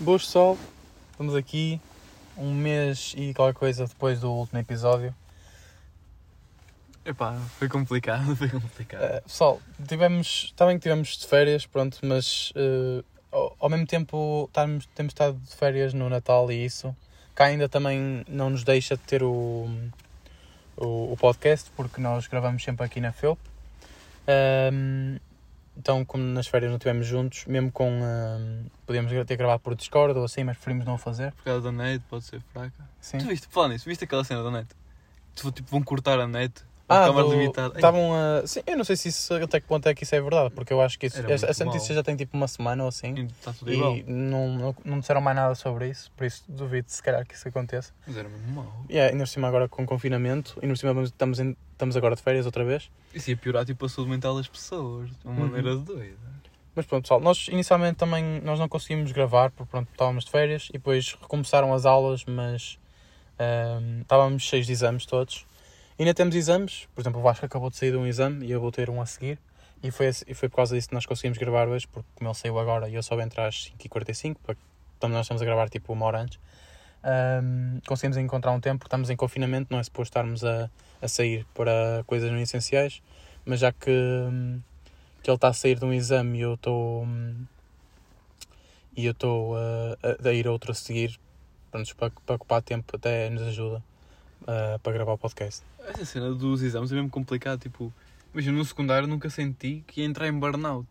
Boas pessoal, estamos aqui um mês e qualquer coisa depois do último episódio. Epá, foi complicado, foi complicado. Uh, pessoal, tivemos, está bem que tivemos de férias, pronto, mas uh, ao, ao, mesmo tempo tarmos, temos estado de férias no Natal e isso, cá ainda também não nos deixa de ter o, o, o podcast, porque nós gravamos sempre aqui na FEUP. Um, então, como nas férias não estivemos juntos, mesmo com. Um, podíamos ter gravado por Discord ou assim, mas preferimos não fazer. Por causa da net, pode ser fraca. Sim. Tu viste, falando nisso, viste aquela cena da net? Tipo, vão cortar a net ah, Estavam a. Sim, eu não sei se isso, até que ponto é que isso é verdade, porque eu acho que isso, essa, essa notícia já tem tipo uma semana ou assim. E, está tudo e igual. não, não, não disseram mais nada sobre isso, por isso duvido se calhar que isso aconteça. Mas era mesmo mau. E yeah, ainda por cima agora com confinamento, e ainda por cima estamos, em, estamos agora de férias outra vez. Isso ia piorar tipo a saúde mental das pessoas, de uma Uhum. maneira doida. Mas pronto, pessoal, nós inicialmente também nós não conseguimos gravar, porque pronto, estávamos de férias e depois recomeçaram as aulas, mas ahm, estávamos cheios de exames todos. Ainda temos exames, por exemplo, o Vasco acabou de sair de um exame e eu vou ter um a seguir. E foi, e foi por causa disso que nós conseguimos gravar hoje, porque como ele saiu agora e eu só entrar às 5h45, porque então nós estamos a gravar tipo uma hora antes. ahm, conseguimos encontrar um tempo, estamos em confinamento, não é suposto estarmos a, a sair para coisas não essenciais, mas já que, hum, que ele está a sair de um exame e eu estou hum, e eu estou uh, a, a ir a outro a seguir, pronto, para, para ocupar tempo até nos ajuda uh, para gravar o podcast. Essa cena dos exames é mesmo complicado, tipo... Imagina, no secundário nunca senti que ia entrar em burnout.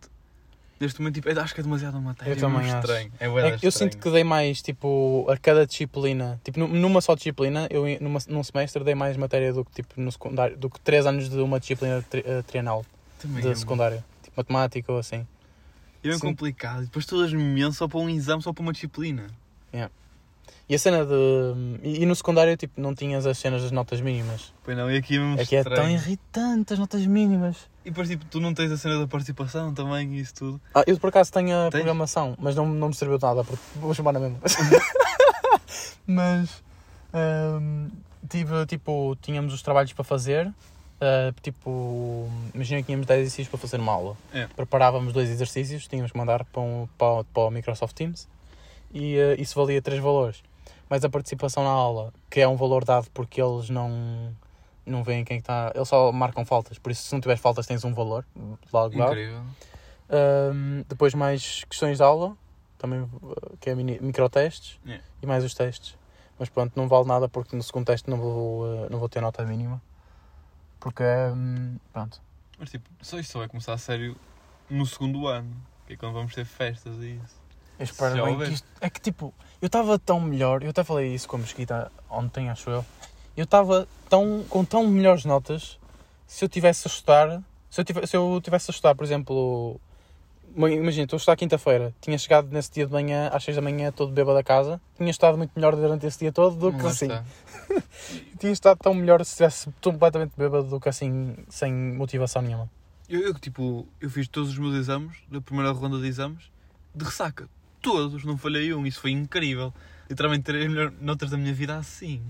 Neste momento, tipo, acho que é demasiada matéria. Eu é também acho. estranho. É, É eu estranho. sinto que dei mais, tipo, a cada disciplina, tipo, nu- numa só disciplina, eu numa, num semestre dei mais matéria do que, tipo, no secundário, do que 3 anos de uma disciplina tri, uh, trienal Também de é, secundário, tipo, matemática ou assim. É Sim. complicado. Depois todas imenso só para um exame, só para uma disciplina. E a cena de. E, e no secundário, tipo, não tinhas as cenas das notas mínimas. Pois não, e aqui é mesmo É é tão irritante as notas mínimas. E depois, tipo, tu não tens a cena da participação também e isso tudo. Ah, eu por acaso tenho a Tens? programação, mas não, não me serviu de nada, porque vou chamar na mesma. mas ahm, tive, tipo, tínhamos os trabalhos para fazer. ah, tipo, imagina que tínhamos 10 exercícios para fazer uma aula. É. Preparávamos dois exercícios, tínhamos que mandar para, um, para, o- para o Microsoft Teams e ah, isso valia três valores. Mas a participação na aula, que é um valor dado porque eles não, não veem quem está. Eles só marcam faltas, por isso se não tiveres faltas tens um valor. Logo. Incrível. Um, depois mais questões de aula, também uh, que é mini, microtestes Yeah. e mais os testes. Mas pronto, não vale nada porque no segundo teste não vou, uh, não vou ter nota mínima. Porque um, pronto. Mas tipo, só isto só vai começar a sério no segundo ano. Que é quando vamos ter festas e isso. Eu espero Já bem que isto. É que tipo, eu estava tão melhor, eu até falei isso com a Mesquita ontem, acho eu. Eu estava tão, com tão melhores notas se eu tivesse a estudar. Se eu tivesse, se eu tivesse a estudar, por exemplo. Imagina, estou a estudar quinta-feira, tinha chegado nesse dia de manhã, às 6 da manhã, todo bêbado a casa, tinha estado muito melhor durante esse dia todo do que Lá assim. está. Tinha estado tão melhor se estivesse completamente bêbado do que assim, sem motivação nenhuma. Eu, eu, tipo, eu fiz todos os meus exames, da primeira ronda de exames, de ressaca. Todos, não falhei um. Isso foi incrível. Literalmente terei as melhores notas da minha vida assim.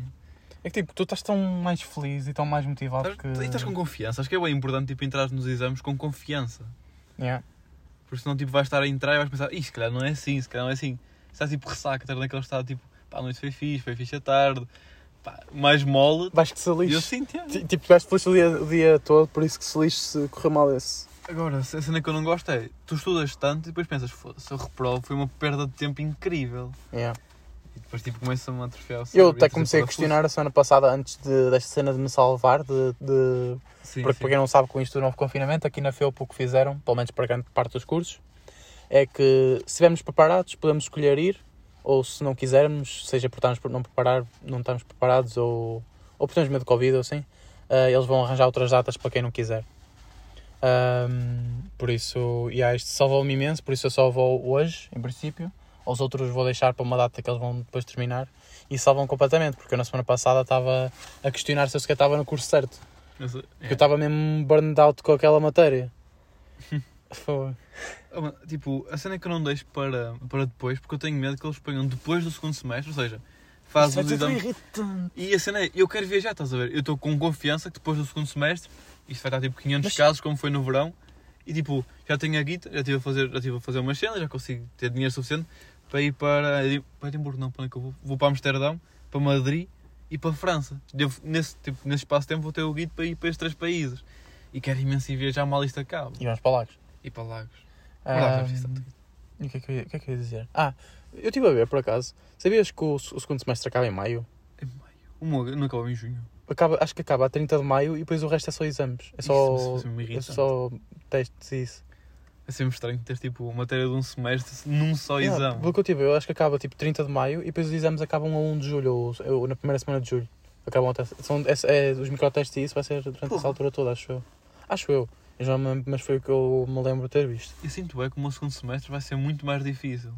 É que tipo, tu estás tão mais feliz e tão mais motivado Estás, que. E estás com confiança. Acho que é bem importante tipo, entrar nos exames com confiança. Yeah. Porque senão tipo, vais estar a entrar e vais pensar, Ih, se calhar não é assim, se calhar não é assim. Estás tipo ressaca, estás naquele estado tipo, pá, a noite foi fixe, foi fixe à tarde, pá, mais mole. Vais que se E eu lixe. sinto, é. Ti- Tipo, estiveste feliz o dia, o dia todo, por isso que se lixe se correr mal esse. Agora, a cena que eu não gosto é, tu estudas tanto e depois pensas, foda-se, eu reprovo, foi uma perda de tempo incrível. Yeah. E depois tipo começa-me a atrofiar o Eu cérebro e até comecei a questionar a semana passada, antes de, desta cena de me salvar, de, de- Sim, porque sim. para quem não sabe, com isto do novo confinamento, aqui na FEUP o que fizeram, pelo menos para grande parte dos cursos, é que se estivermos preparados, podemos escolher ir, ou se não quisermos, seja por estarmos não, preparar, não estamos preparados ou, ou por termos medo de Covid ou assim, eh, eles vão arranjar outras datas para quem não quiser. Ahm, por isso, e isto salvou-me imenso, por isso eu só vou hoje, em princípio. Os outros vou deixar para uma data que eles vão depois terminar e salvam completamente, porque eu na semana passada estava a questionar se eu sequer estava no curso certo. Mas, é. Porque eu estava mesmo burned out com aquela matéria. Foi. Ah, Tipo, a cena é que eu não deixo para, para depois, porque eu tenho medo que eles ponham depois do segundo semestre, ou seja, faz Isso exames. irritante. E a cena é, eu quero viajar, estás a ver? Eu estou com confiança que depois do segundo semestre, isto vai estar tipo 500 Mas- casos, como foi no verão, e tipo, já tenho a guita, já estive a fazer, já estive a fazer umas cenas, já consigo ter dinheiro suficiente para ir para, para Edimburgo, não, para onde é que eu vou? Vou para Amsterdão, para Madrid e para França. Devo, nesse, tipo, nesse espaço de tempo vou ter o guido para ir para estes três países. E quero imenso ir viajar mal isto acaba. E vamos para Lagos. E para Lagos. Ah, preciso tanto. e o que é que, eu ia- o que é que eu ia dizer? Ah, eu estive a ver por acaso. Sabias que o, o segundo semestre acaba em maio? Em maio. O meu não acaba em junho. Acaba, acho que acaba a 30 de maio e depois o resto é só exames. É só, Isso, isso é irrita. só testes e isso. É sempre estranho ter tipo matéria de um semestre num só Yeah, exame. Pelo que eu tive, eu acho que acaba tipo 30 de maio e depois os exames acabam a 1 de julho, ou, ou na primeira semana de julho. Acabam até, são, é, é, os microtestes e isso vai ser durante Porra. essa altura toda, acho eu. Acho eu. Eu já me, mas foi o que eu me lembro de ter visto. Eu sinto é que o meu segundo semestre vai ser muito mais difícil.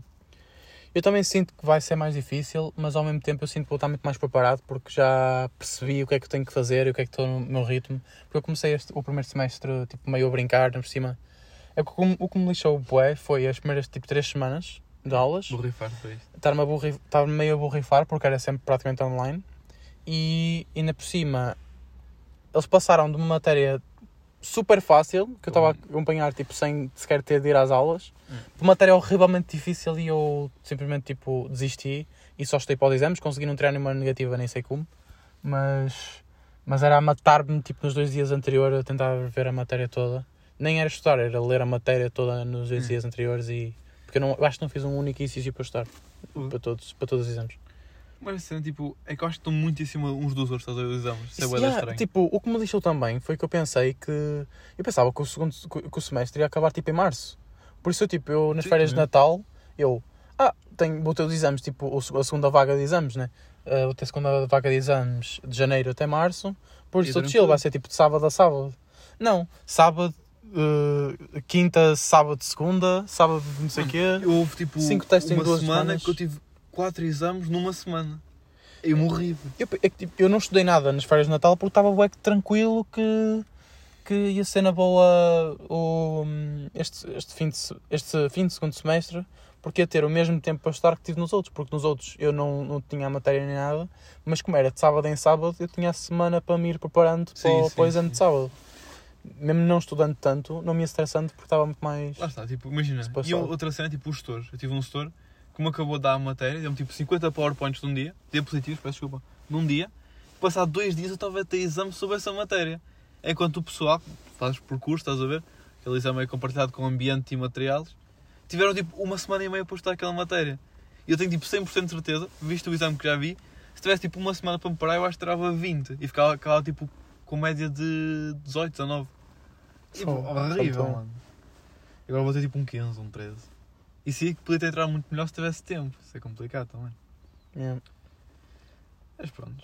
Eu também sinto que vai ser mais difícil, mas ao mesmo tempo eu sinto que vou estar muito mais preparado porque já percebi o que é que tenho que fazer e o que é que estou no meu ritmo. Porque eu comecei este, o primeiro semestre tipo, meio a brincar, por cima. É o, que me- o que me lixou o bué foi as primeiras tipo 3 semanas de aulas. Borrifar isto. estar-me borri- estar meio a borrifar porque era sempre praticamente online e ainda por cima eles passaram de uma matéria super fácil que eu estava a acompanhar tipo sem sequer ter de ir às aulas Hum. uma matéria horrivelmente difícil e eu simplesmente tipo desisti e só estudei para os exames consegui não tirar nenhuma negativa nem sei como mas mas era a matar-me tipo nos dois dias anteriores a tentar ver a matéria toda nem era estudar era ler a matéria toda nos dois Hum. dias anteriores e porque eu, não, eu acho que não fiz um único exercício para estudar para todos, para todos os exames. Mas a cena, tipo, é que eu acho que estão muito em cima uns dos outros, os exames. Isso é yeah, tipo, o que me deixou também foi que eu pensei que. Eu pensava que o, segundo, que o semestre ia acabar tipo em março. Por isso, tipo, eu nas Sim, férias de. Natal, eu. Ah, tenho, vou ter os exames, tipo, a segunda vaga de exames, né? Ah, vou ter a segunda vaga de exames de janeiro até março. Por isso, chill vai ser tipo de sábado a sábado. Não, sábado, eh, quinta, sábado, segunda, sábado, não sei o quê. Eu houve tipo Cinco testes em uma duas semana semanas. que eu tive quatro exames numa semana. Eu morri. Eu, é que, tipo, eu não estudei nada nas férias de Natal porque estava bué tranquilo que, que ia ser na boa o, este, este, fim de, este fim de segundo semestre porque ia ter o mesmo tempo para estudar que tive nos outros, porque nos outros eu não, não tinha a matéria nem nada, mas como era de sábado em sábado, eu tinha a semana para me ir preparando Sim, para, o- sim, para o exame sim. de sábado. Mesmo não estudando tanto, não me ia estressando porque estava muito mais. Lá está, tipo, imagina. E outra cena, tipo, os gestores. Eu tive um gestor me acabou de dar a matéria, deu-me tipo 50 powerpoints num dia, diapositivos, peço desculpa, num dia. Passado dois dias eu estava a ter exame sobre essa matéria. Enquanto o pessoal, que faz por curso, estás a ver? Aquele exame é compartilhado com ambiente e materiais. Tiveram tipo uma semana e meia para estudar aquela matéria. E eu tenho tipo 100% de certeza, visto o exame que já vi, se tivesse tipo uma semana para me parar, eu acho que tirava 20. E ficava, ficava tipo com média de 18, 19. Tipo, Fogo, horrível, é. mano. Agora vou ter tipo um 15, um 13. E sim que podia ter entrado muito melhor se tivesse tempo. Isso é complicado também. Yeah. Mas pronto.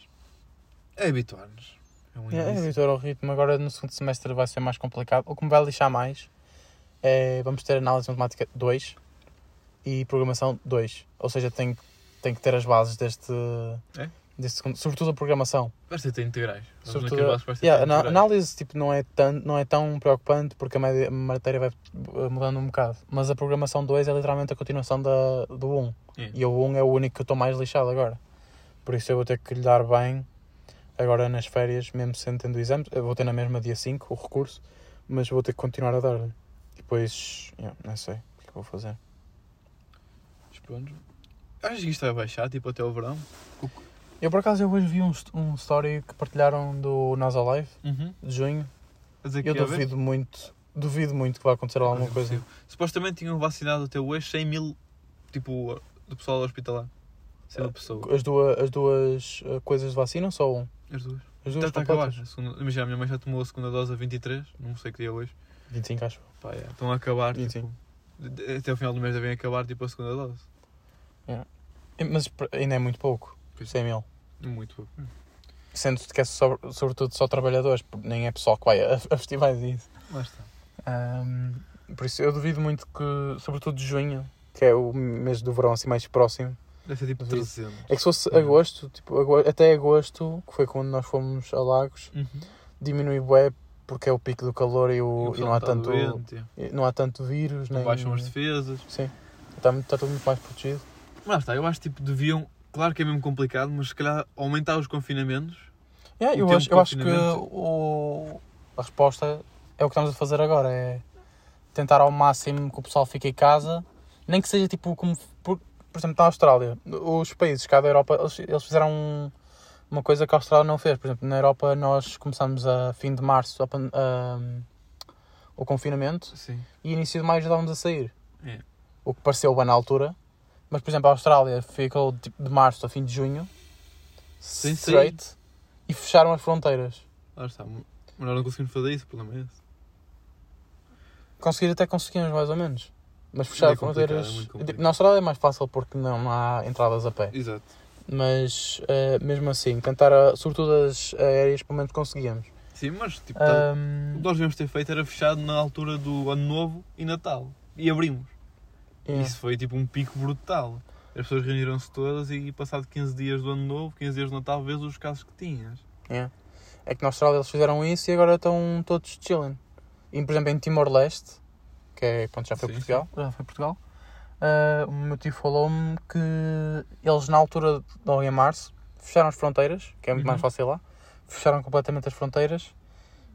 É habituar-nos. É um É, é habituar ao ritmo. Agora no segundo semestre vai ser mais complicado. O que me vai lixar mais é vamos ter análise matemática 2 e programação 2. Ou seja, tem, tem que ter as bases deste, É? Segundo, sobretudo a programação. De ter integrais. Sobretudo, de yeah, a integrais. análise tipo, não, é tão, não é tão preocupante porque a, média- a matéria vai uh, mudando um bocado. Mas a programação 2 é literalmente a continuação da, do 1. Yeah. E o 1 é o único que eu estou mais lixado agora. Por isso eu vou ter que lhe dar bem agora nas férias, mesmo sendo tendo exames. Eu vou ter na mesma dia 5 o recurso, mas vou ter que continuar a dar-lhe. Depois, yeah, não sei o que é que vou fazer. Mas pronto. Achas que isto vai baixar, tipo, até o verão? Eu por acaso eu hoje vi um, um story que partilharam do NASA Live Uhum. de junho. Eu duvido muito, duvido muito que vai acontecer alguma Quase coisa. Supostamente tinham vacinado até hoje 100 mil, tipo, do pessoal hospitalar. 100 mil pessoas. As duas, as duas uh, coisas de vacina ou só um? As duas. As Está duas a acabar. completas? A segunda- Imagina, a minha mãe já tomou a segunda dose a 23, não sei que dia é hoje. 25 acho. Pá, é, Estão a acabar, 25. tipo, até o final do mês devem acabar, tipo, a segunda dose. Eh, Mas ainda é muito pouco. Pois. 100 mil. Muito pouco. Sendo que é só- sobretudo só trabalhadores, nem é pessoal que vai a, a festivais e isso. Lá está. Ahm, por isso eu duvido muito que, sobretudo de junho, que é o mês do verão assim mais próximo. Deve ser tipo Duvido. 300. É que se fosse Uhum. agosto, tipo, ago- até agosto, que foi quando nós fomos a Lagos, Uhum. diminui bué porque é o pico do calor e, o, E e o não há está tanto doente, é. e não há tanto vírus, Não nem baixam as defesas. Sim. Está, está tudo muito mais protegido. Mas está, eu acho que tipo, deviam, claro que é mesmo complicado, mas se calhar aumentar os confinamentos. Yeah, eu acho, eu acho que o, a resposta é o que estamos a fazer agora, é tentar ao máximo que o pessoal fique em casa, nem que seja tipo como. Por, por exemplo, na Austrália, os países cá da Europa, eles, eles fizeram um- uma coisa que a Austrália não fez. Por exemplo, na Europa nós começamos a fim de março a a- o confinamento Sim. e início de maio já estávamos a sair. É. O que pareceu bem na altura. Mas, por exemplo, a Austrália ficou tipo, de março a fim de junho, Sem straight, e fecharam as fronteiras. Lá está. Mas nós não conseguimos fazer isso, o problema é esse. Conseguir até conseguimos, mais ou menos. Mas fechar É complicado, fronteiras. é muito complicado. na Austrália é mais fácil porque não há entradas a pé. Exato. Mas eh, mesmo assim, tentar, a- sobretudo as aéreas, pelo menos conseguíamos. Sim, mas tipo, tá- Ahm, o que nós devíamos ter feito era fechado na altura do Ano Novo e Natal. E abrimos. Yeah. Isso foi tipo um pico brutal. As pessoas reuniram-se todas e passado 15 dias do Ano Novo, 15 dias do Natal, vês os casos que tinhas. Yeah. É que na Austrália eles fizeram isso e agora estão todos chilling. E, por exemplo, em Timor-Leste, que é, pronto, já foi Sim, Portugal, já foi Portugal, ah, o meu tio falou-me que eles na altura, logo em março, fecharam as fronteiras, que é muito Uhum. mais fácil lá, fecharam completamente as fronteiras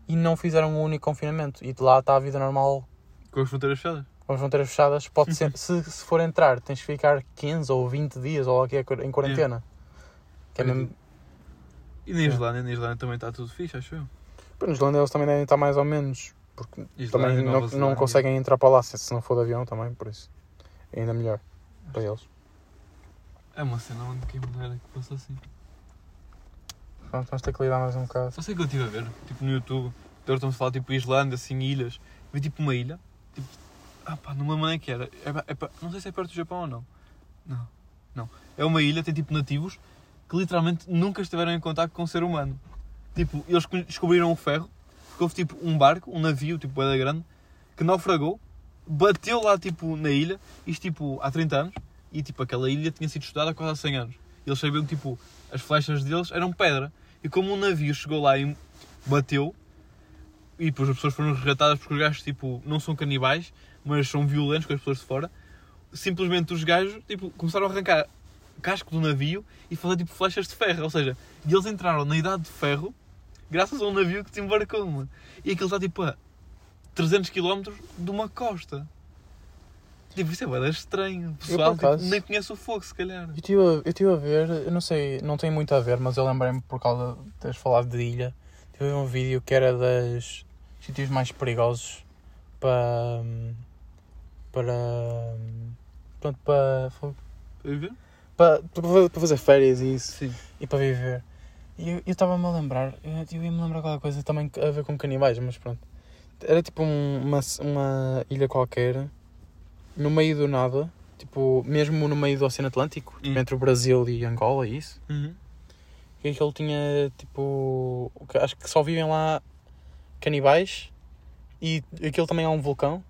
e não fizeram um único confinamento. E de lá está a vida normal Com as fronteiras fechadas. Com as fronteiras fechadas. Pode ser, se, se for entrar, tens que ficar 15 ou 20 dias ou aqui em quarentena. Que é mesmo, E na Islândia, na Islândia também está tudo fixe, acho eu. Pô, Nos Islândia eles também devem estar mais ou menos, porque Islândia, também não, não conseguem entrar para lá se, não for de avião também, por isso. É ainda melhor para eles. É uma cena onde quem me dera que fosse assim. Pronto, vamos ter que lidar mais um bocado. Só sei que eu estive a ver, tipo no YouTube, agora estamos a falar tipo Islândia, assim, ilhas. Vi tipo uma ilha, tipo, ah pá, não me lembro nem que era. É, é não sei se é perto do Japão ou não. Não, não. É uma ilha, tem tipo nativos que literalmente nunca estiveram em contato com o ser humano. Tipo, eles descobriram o ferro, porque houve tipo um barco, um navio, tipo, bué da grande, que naufragou, bateu lá tipo na ilha, isto tipo há 30 anos, e tipo aquela ilha tinha sido estudada há quase há 100 anos. Eles sabiam que tipo as flechas deles eram pedra. E como um navio chegou lá e bateu, e depois as pessoas foram resgatadas porque os gajos tipo, não são canibais, mas são violentos com as pessoas de fora, simplesmente os gajos tipo, começaram a arrancar o casco do navio e fazer tipo flechas de ferro. Ou seja, e eles entraram na idade de ferro graças a um navio que desembarcou. mano. E aquilo está tipo a 300 km de uma costa. Tipo, isso é bem estranho. O pessoal tipo, acaso- nem conhece o fogo, se calhar. Eu estive a, eu estive a ver, eu não sei, não tem muito a ver, mas eu lembrei-me por causa de teres falado de ilha. Tive um vídeo que era das sítios mais perigosos para. Para. pronto, para. Estás a ver? para, para fazer férias e isso. Sim. e para viver. E eu estava-me a lembrar, eu, eu ia-me lembrar qualquer coisa também a ver com canibais, mas pronto. Era tipo um- uma, uma ilha qualquer, no meio do nada, tipo, mesmo no meio do Oceano Atlântico, tipo, Hum. entre o Brasil e Angola e isso. Uhum. E aquilo tinha tipo. Acho que só vivem lá canibais e aquilo também é um vulcão.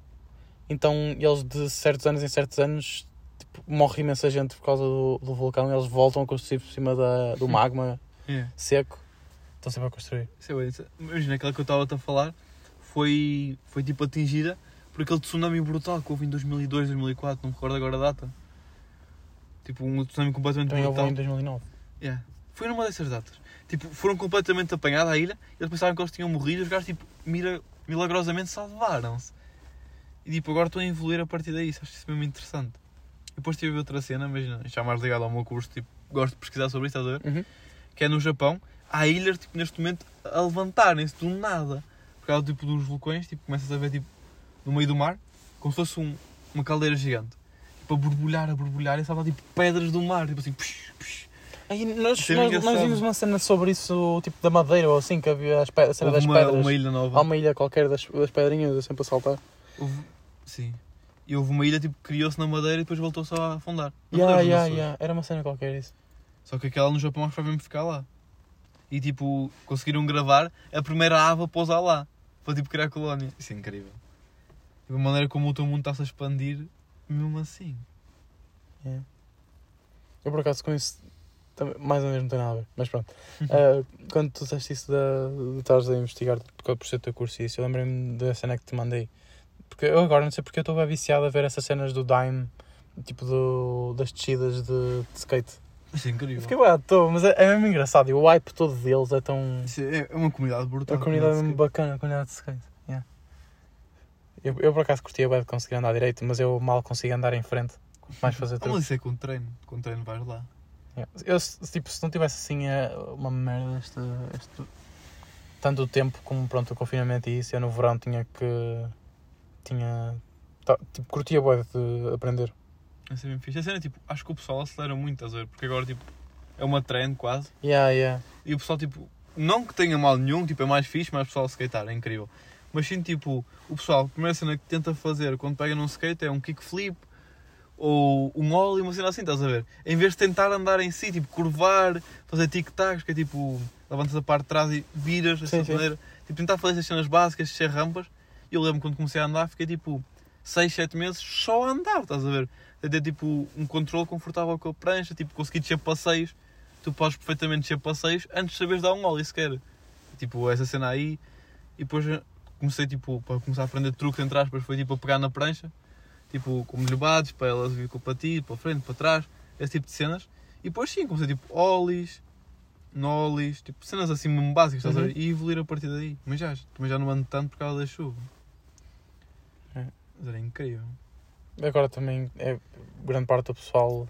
Então eles de certos anos em certos anos tipo, morre imensa gente por causa do, do vulcão e eles voltam a construir por cima da, do magma É. seco. Estão sempre a construir. É Imagina, aquela que eu estava a falar foi, foi tipo atingida por aquele tsunami brutal que houve em 2002, 2004, não me recordo agora a data. Tipo, um tsunami completamente Também brutal. um em 2009. Yeah. Foi numa dessas datas. Tipo, foram completamente apanhados à ilha e eles pensavam que eles tinham morrido e os gajos, tipo, mira, milagrosamente salvaram-se. E tipo, agora estão a evoluir a partir daí. Acho isso mesmo interessante. E depois tive outra cena, imagina, já mais ligado ao meu curso, tipo, gosto de pesquisar sobre isso, estás a ver? Uhum. que é no Japão, há ilhas tipo, neste momento a levantarem-se do nada. Por causa tipo, dos vulcões, tipo, começas a ver tipo, no meio do mar, como se fosse um- uma caldeira gigante. Tipo, a borbulhar, a borbulhar, e estava tipo pedras do mar, tipo assim, psh, psh. Aí nós, é nós, nós vimos uma cena sobre isso, tipo da madeira ou assim, que havia a cena Houve das uma, pedras. uma ilha nova. Há uma ilha qualquer das, das pedrinhas, sempre a saltar. Houve- Sim. E houve uma ilha tipo, que criou-se na madeira e depois voltou só a afundar. Não Yeah, yeah, yeah. Era uma cena qualquer isso. Só que aquela no Japão acho que vai mesmo ficar lá. E tipo, conseguiram gravar a primeira ave a pousar lá. Para tipo criar colónia. Isso é incrível. Tipo, a maneira como o teu mundo está-se a expandir, mesmo assim. Eu por acaso com isso também, mais ou menos não tem nada a ver, mas pronto. Ah, quando tu disseste isso de, de estares a investigar por por ser o teu curso e isso, eu lembrei-me da cena que te mandei. Porque eu agora não sei porque eu estou viciado a ver essas cenas do Dime, tipo do, das descidas de, de skate. Isso é incrível. Eu fiquei bem à toa, mas é, é mesmo engraçado e o hype todo deles é tão. Isso é é uma comunidade É brutal. uma comunidade mesmo bacana, a comunidade de skate. Yeah. Eu, eu por acaso curtia bem de conseguir andar direito, mas eu mal consigo andar em frente. mais fazer truques. mas isso é com treino. Com treino vais lá. Yeah. Eu, tipo, se não tivesse assim eh, uma merda este, este tanto tempo como pronto, o confinamento e isso, eu no verão tinha que tinha tá, tipo, curtia bué de aprender. É ser bem fixe. A cena é tipo, acho que o pessoal acelera muito, estás a ver? Porque agora tipo, é uma trend quase. Yeah, yeah. E o pessoal tipo, não que tenha mal nenhum, tipo, é mais fixe, mas o pessoal skatear, é incrível. Mas sim, tipo, o pessoal, a primeira cena que tenta fazer quando pega num skate é um kickflip ou um ollie, uma cena assim, estás a ver? Em vez de tentar andar em si, tipo, curvar, fazer tic-tacs, que é tipo, levantas a parte de trás e viras dessa maneira. Tipo, tentar fazer essas cenas básicas, ser rampas. E eu lembro quando comecei a andar, fiquei tipo 6, 7 meses só a andar, estás a ver? A ter tipo um controle confortável com a prancha, tipo, consegui descer passeios. Tu podes perfeitamente descer passeios antes de saberes dar um ollie sequer. Tipo, essa cena aí. E depois comecei, tipo, para começar a aprender truques, entre aspas, foi tipo a pegar na prancha. Tipo, com levados, para ela vir com o patido, para a frente, para trás, esse tipo de cenas. E depois sim, comecei tipo ollies, nollies, tipo cenas assim mesmo básicas, estás a ver? Uhum. E evoluir a partir daí. Mas já, também já não ando tanto por causa da chuva. Mas era incrível. Agora também é grande parte do pessoal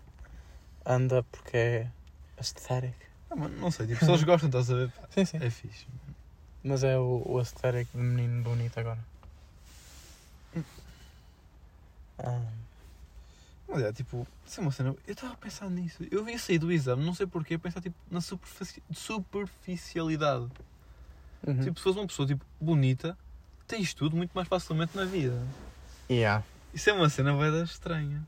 anda porque é aesthetic. Ah, mano, não sei, tipo, se eles gostam, estás a ver? Sim, sim. É fixe. Mas é o, o aesthetic de menino bonito agora. Ah, Mas é tipo, isso é uma cena. Eu estava a pensar nisso. Eu vim sair do exame, não sei porquê, a pensar tipo, na superfici- superficialidade. uhum. Tipo, se fosse uma pessoa tipo, bonita, tens tudo muito mais facilmente na vida. Yeah. Isso é uma cena bem estranha.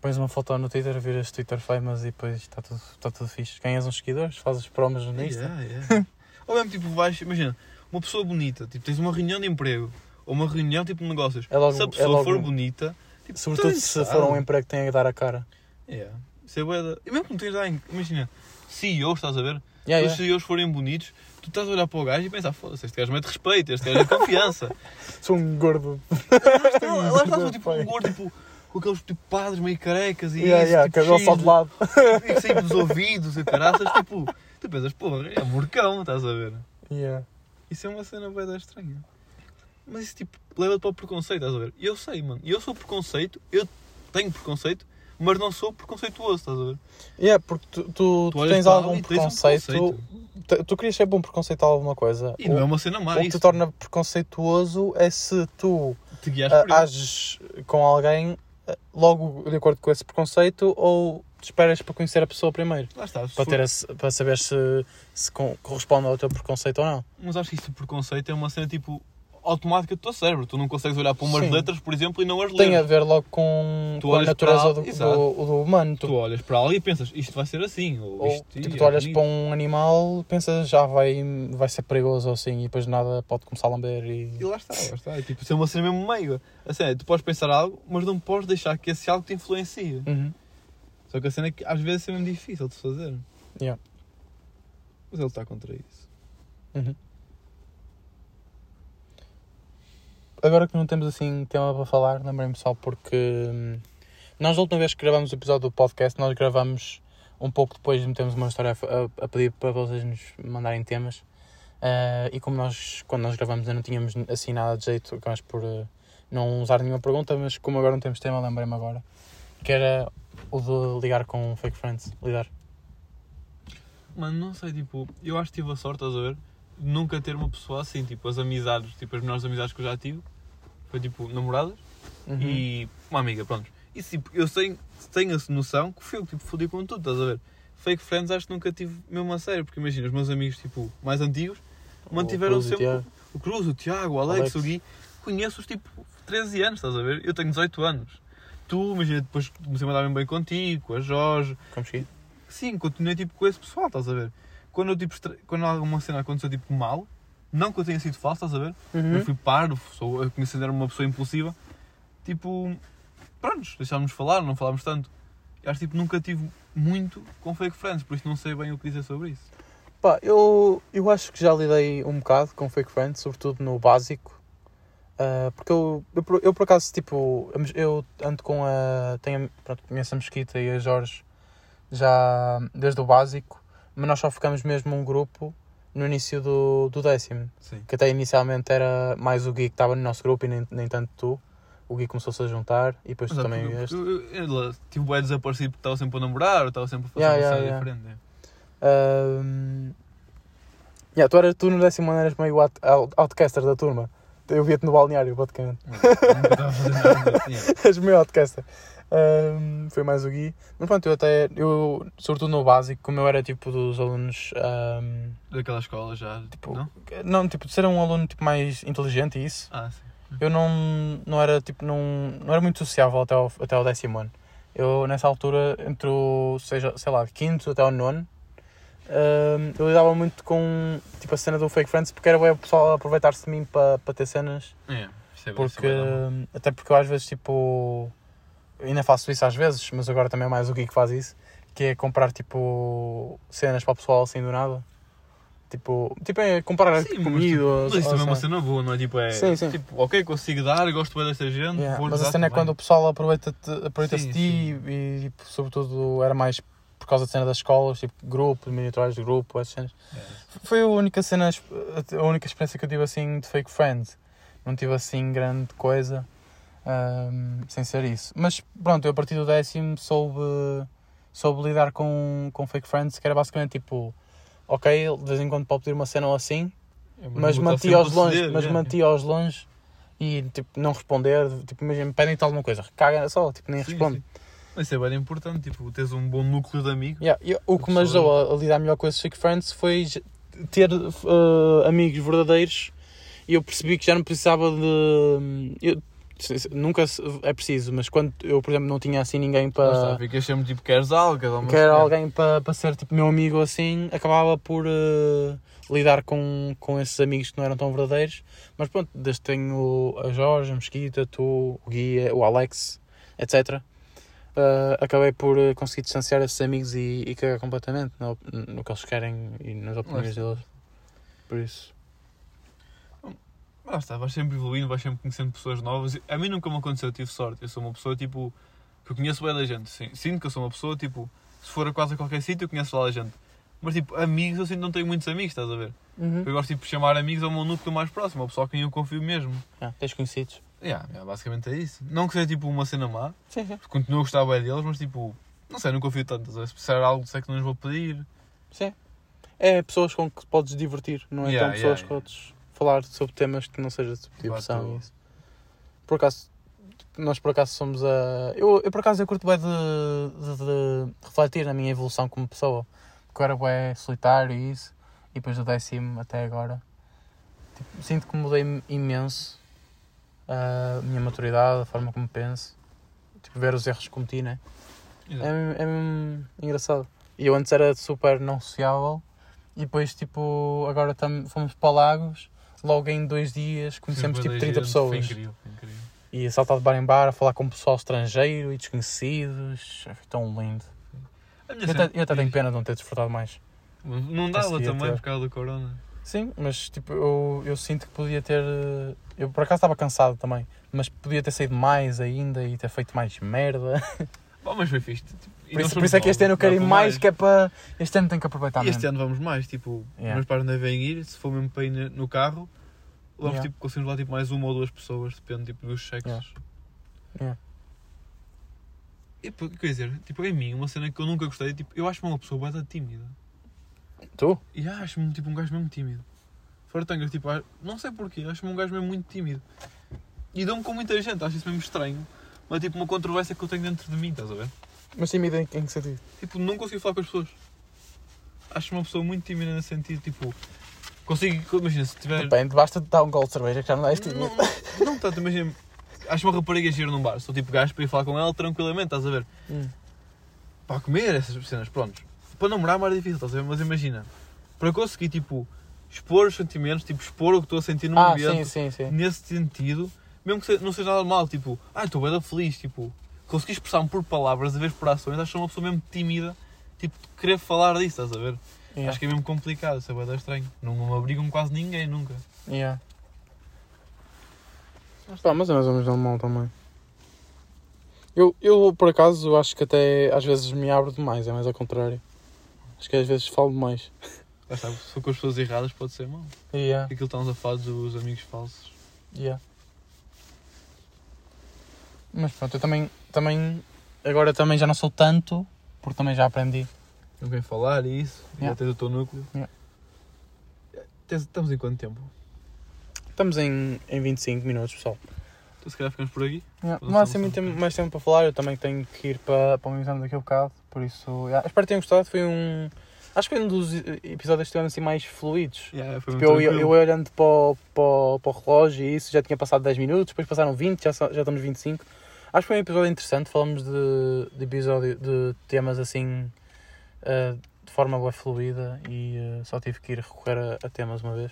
Pões uma foto no Twitter, viras Twitter famous e depois está tudo, está tudo fixe. Ganhas uns seguidores, fazes promos no Insta. Yeah, yeah. Ou mesmo tipo, vais, imagina, uma pessoa bonita, tipo, tens uma reunião de emprego, ou uma reunião tipo de negócios. É logo- se a é pessoa logo- for bonita, tipo, Sobretudo se for um emprego que tenha que dar a cara. Yeah. Isso é bué da- E mesmo que não tens de dar, em- imagina, CEOs, estás a ver? Yeah, Se os. CEOs forem bonitos, tu estás a olhar para o gajo e pensar, foda-se, este gajo mete respeito, este gajo é confiança. Sou um gordo. Lá está tipo um gordo, tipo, com aqueles tipo, padres meio carecas e Yeah, isso, yeah, tipo, cabelo só de lado. E sair dos ouvidos e caraças, tipo, tu pensas, porra, é morcão, estás a ver? Yeah. Isso é uma cena bem estranha. Mas isso tipo, leva-te para o preconceito, estás a ver? E eu sei, mano, e eu sou preconceito, eu tenho preconceito, mas não sou preconceituoso, estás a ver? Yeah, porque tu, tu, tu tens algum tens um preconceito. tu, querias ser bom preconceito a alguma coisa. E não é uma cena má o que isso. te torna preconceituoso é se tu Te isso. ages com alguém ah, logo de acordo com esse preconceito ou te esperas para conhecer a pessoa primeiro. Lá está, Para, ter esse- para saber se, se corresponde ao teu preconceito ou não. Mas acho que isso preconceito é uma cena tipo automática do teu cérebro. Tu não consegues olhar para umas Sim. letras, por exemplo, e não as ler. Tem a ver logo com, Tu com a natureza para- do, do, do humano. Tu, Tu olhas para algo e pensas, isto vai ser assim. Ou, ou, tipo, é tu olhas bonito. para um animal pensas já vai, vai ser perigoso ou assim e depois nada pode começar a lamber e... E lá está, lá está. É tipo, isso é uma cena mesmo meiga. A cena é, tu podes pensar algo, mas não podes deixar que esse algo te influencie. Uhum. Só que a cena é que às vezes é mesmo difícil de fazer. Yeah. Mas ele está contra isso. Uhum. Agora que não temos assim tema para falar, lembrei-me só porque hum, nós, a última vez que gravamos o episódio do podcast, nós gravamos um pouco depois de metermos uma história a, a pedir para vocês nos mandarem temas. Ah, e como nós, quando nós gravamos, não tínhamos assim nada de jeito, acabamos por ah, não usar nenhuma pergunta, mas como agora não temos tema, lembrei-me agora que era o de ligar com fake friends. Lidar. Mano, não sei, tipo, eu acho que tive a sorte, estás a ver? Nunca ter uma pessoa assim, tipo, as amizades, tipo, as melhores amizades que eu já tive, foi tipo, namoradas Uhum. e uma amiga, pronto. E tipo, eu sei, tenho essa noção que fui eu que tipo, fodi com tudo, estás a ver? Fake friends acho que nunca tive mesmo a sério, porque imagina, os meus amigos, tipo, mais antigos, mantiveram Cruz e sempre o Cruz, o Tiago, o Alex, Alex. o Gui, conheço-os tipo 13 anos, estás a ver? Eu tenho 18 anos. Tu, imagina, depois comecei a mandar bem contigo, com a Jorge. Como cheguei? Sim, continuei tipo com esse pessoal, estás a ver? Quando eu tipo, estra- quando alguma cena aconteceu tipo mal, não que eu tenha sido falso, estás a ver? Uhum. Eu fui parvo, sou, eu comecei a ser uma pessoa impulsiva. Tipo, prontos, deixámos de falar, não falámos tanto. Eu acho que tipo, nunca tive muito com fake friends, por isso não sei bem o que dizer sobre isso. Pá, eu, eu acho que já lidei um bocado com fake friends, sobretudo no básico. Ah, porque eu, eu, por- eu, por acaso, tipo, eu ando com a. Tenho, pronto, conheço a Mesquita e a Jorge já desde o básico, mas nós só ficamos mesmo um grupo no início do, do décimo. Sim. Que até inicialmente era mais o Gui que estava no nosso grupo e nem, nem tanto tu. o Gui começou-se a juntar e depois tu Mas é também vieste. Ele tipo, é desaparecido porque estava sempre a namorar, ou estava sempre a fazer Yeah, uma yeah, yeah. diferente. Ahm, yeah, tu, eras, tu no décimo ano eras meio out, out- outcaster da turma. Eu via-te no balneário, basicamente. Nunca estava a fazer nada. És meio outcaster. Ahm, foi mais o Gui. Mas pronto, eu até, eu, sobretudo no básico, como eu era tipo dos alunos. ahm, Daquela escola já. Tipo, não? não, tipo, de ser um aluno tipo, mais inteligente e isso. Ah, sim. Eu não, não era tipo, não, não era muito sociável até ao, até ao décimo ano. Eu nessa altura, entre o, seja, sei lá, quinto até ao nono, hum, eu lidava muito com tipo a cena do fake friends porque era o pessoal aproveitar-se de mim para ter cenas. É, isso é Porque, é bom. hum, até porque eu às vezes tipo, eu ainda faço isso às vezes, mas agora também é mais o Gui que faz isso, que é comprar tipo cenas para o pessoal assim do nada. Tipo, tipo é comprar Sim, mas, comida. tipo, Mas isso também é uma assim. cena boa, não é? Tipo, é. Sim, sim. Tipo, ok, consigo dar, gosto bem desta gente. Yeah, mas a dar cena é também. quando o pessoal aproveita-te aproveita de ti e, tipo, sobretudo era mais por causa da cena das escolas, tipo grupos, miniaturais de grupo, essas cenas. É. Foi a única cena, a única experiência que eu tive assim de fake friends. Não tive assim grande coisa ahm, sem ser isso. Mas pronto, eu a partir do décimo soube, soube lidar com, com fake friends, que era basicamente tipo, ok, de vez em quando pode pedir uma cena ou assim, É, mas mantia-os longe, ceder, mas yeah. mantia-os longe e tipo, não responder, tipo, imagina, pedem-te alguma coisa, caga só, tipo, nem Sim, responde. sim. Mas isso é bem importante, tipo, teres um bom núcleo de amigos. Yeah, e o que me ajudou a, a lidar melhor com esses fake friends foi ter eh, amigos verdadeiros e eu percebi que já não precisava de. eu- nunca é preciso, mas quando eu, por exemplo, não tinha assim ninguém para. ficas sempre tipo, queres algo, Quer alguém para, para ser tipo meu amigo assim, acabava por eh, lidar com, com esses amigos que não eram tão verdadeiros. Mas pronto, desde que tenho a Jorge, a Mesquita, tu, o Guia, o Alex, etc. eh, acabei por eh, conseguir distanciar esses amigos e, e cagar completamente no, no que eles querem e nas opiniões deles. Por isso. Lá está, vais sempre evoluindo, vais sempre conhecendo pessoas novas. A mim nunca me aconteceu, eu tive sorte. Eu sou uma pessoa tipo. que eu conheço bem da gente. Sim, sinto que eu sou uma pessoa tipo. se for a quase a qualquer sítio, eu conheço lá a gente. Mas tipo, amigos, eu sinto que não tenho muitos amigos, estás a ver? Eu gosto tipo, de chamar amigos ao meu núcleo mais próximo, ao pessoal a quem eu confio mesmo. Ah, tens conhecidos? Yeah, yeah, basicamente é isso. Não que seja tipo uma cena má, Sim, sim. continuo a gostar bem deles, mas tipo. não sei, não confio tanto. a? Se precisar algo, sei que não lhes vou pedir. Sim. É pessoas com que podes divertir, não é Yeah, tão pessoas yeah, que podes falar sobre temas que não seja de diversão e isso. Por acaso, nós por acaso somos a. Eu, eu por acaso eu curto bem de, de, de refletir na minha evolução como pessoa. Porque eu era bem solitário e isso. E depois do décimo até agora. tipo, sinto que mudei imenso a minha maturidade, a forma como penso. Tipo, ver os erros que cometi, né? É, é mesmo engraçado. E eu antes era super não sociável e depois, tipo, agora tam, fomos para Lagos, logo em dois dias conhecemos tipo 30 Foi pessoas. incrível, foi incrível. E a saltar de bar em bar, a falar com pessoal estrangeiro e desconhecidos. Foi tão lindo. Eu até, eu até tenho pena de não ter desfrutado mais. Não dava também ter. por causa do corona. Sim, mas tipo, eu, eu sinto que podia ter. Eu por acaso estava cansado também, mas podia ter saído mais ainda e ter feito mais merda. Bom, mas foi fixe. Tipo, Por isso, por isso é que este ano eu quero ir mais, que é para. Este ano tenho que aproveitar E este ano vamos mais, tipo, Yeah. meus pais não devem ir, se for mesmo para ir no carro, vamos Yeah. tipo, conseguimos lá tipo, mais uma ou duas pessoas, depende tipo, dos sexos. Yeah. E, quer dizer, tipo, em mim, uma cena que eu nunca gostei, tipo, eu acho-me uma pessoa bem tímida. Tu? E acho-me tipo um gajo mesmo tímido. Fora tangas, tipo, não sei porquê, acho-me um gajo mesmo muito tímido. E dou-me com muita gente, acho isso mesmo estranho. Mas tipo uma controvérsia que eu tenho dentro de mim, estás a ver? Mas tímido em, em que sentido? Tipo, não consigo falar com as pessoas. Acho uma pessoa muito tímida nesse sentido, tipo, consigo, imagina, se tiver. Depende, basta te dar um gol de cerveja que já não és tímido. Não, não, tanto, imagina, acho uma rapariga gira num bar, sou tipo gajo para ir falar com ela tranquilamente, estás a ver? Hum. Para comer essas cenas, prontos. Para namorar é mais difícil, estás a ver? Mas imagina, para conseguir, tipo, expor os sentimentos, tipo, expor o que estou a sentir no Ah, ambiente, sim, sim, sim. nesse sentido, mesmo que não seja nada mal, tipo, ah, estou bem feliz, tipo, conseguir expressar-me por palavras, a vez por ações, acho que sou uma pessoa mesmo tímida, tipo, de querer falar disso, estás a ver? Yeah. Acho que é mesmo complicado, isso é bem estranho. Não me abrigam quase ninguém, nunca. Yeah. Pá, mas é mais ou menos normal também. Eu, eu, por acaso, acho que até às vezes me abro demais, é mais ao contrário. Acho que às vezes falo demais. Já sabe, se for com as pessoas erradas pode ser mal. Yeah. Aquilo que estamos a falar dos amigos falsos. Yeah. Mas pronto, eu também, também agora também já não sou tanto, porque também já aprendi. Não vem falar e isso. Yeah. Já tens o teu núcleo. Yeah. Tens- Estamos em quanto tempo? Estamos em, em 25 minutos, pessoal. Então se calhar ficamos por aqui. Yeah. Não há assim muito tempo- mais tempo para falar, eu também tenho que ir para, para o meu exame daqui a bocado, por isso. yeah. Espero que tenham gostado, foi um. Acho que foi um dos eh, episódios que estiveram assim mais fluidos. Yeah, foi Tipo, muito eu, eu, tranquilo. eu olhando para o, para, o, para o relógio e isso já tinha passado 10 minutos, depois passaram 20, já, só- já estamos 25. Acho que foi um episódio interessante, falamos de, de episódio de temas assim eh, de forma bem fluida e eh, só tive que ir recorrer a, a temas uma vez.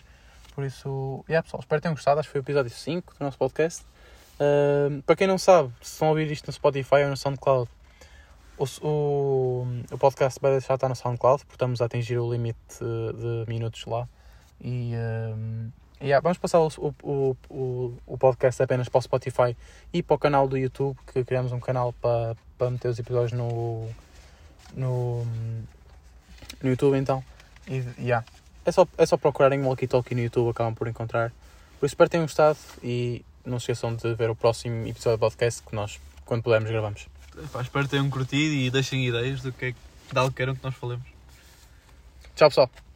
Por isso, yeah, pessoal, espero que tenham gostado. Acho que foi o episódio 5 do nosso podcast. Eh, para quem não sabe, se estão a ouvir isto no Spotify ou no SoundCloud, o, o, o podcast vai deixar de estar no SoundCloud, porque estamos a atingir o limite de, de minutos lá. E yeah, vamos passar o, o, o, o podcast apenas para o Spotify e para o canal do YouTube, que criamos um canal para, para meter os episódios no, no, no YouTube então. E yeah. é, só, é só procurarem Walkie Talkie no YouTube, acabam por encontrar. Por isso espero que tenham gostado e não se esqueçam de ver o próximo episódio do podcast que nós, quando pudermos, gravamos. Pá, espero que tenham curtido e deixem ideias do que é que de algo queiram que nós falemos. Tchau pessoal!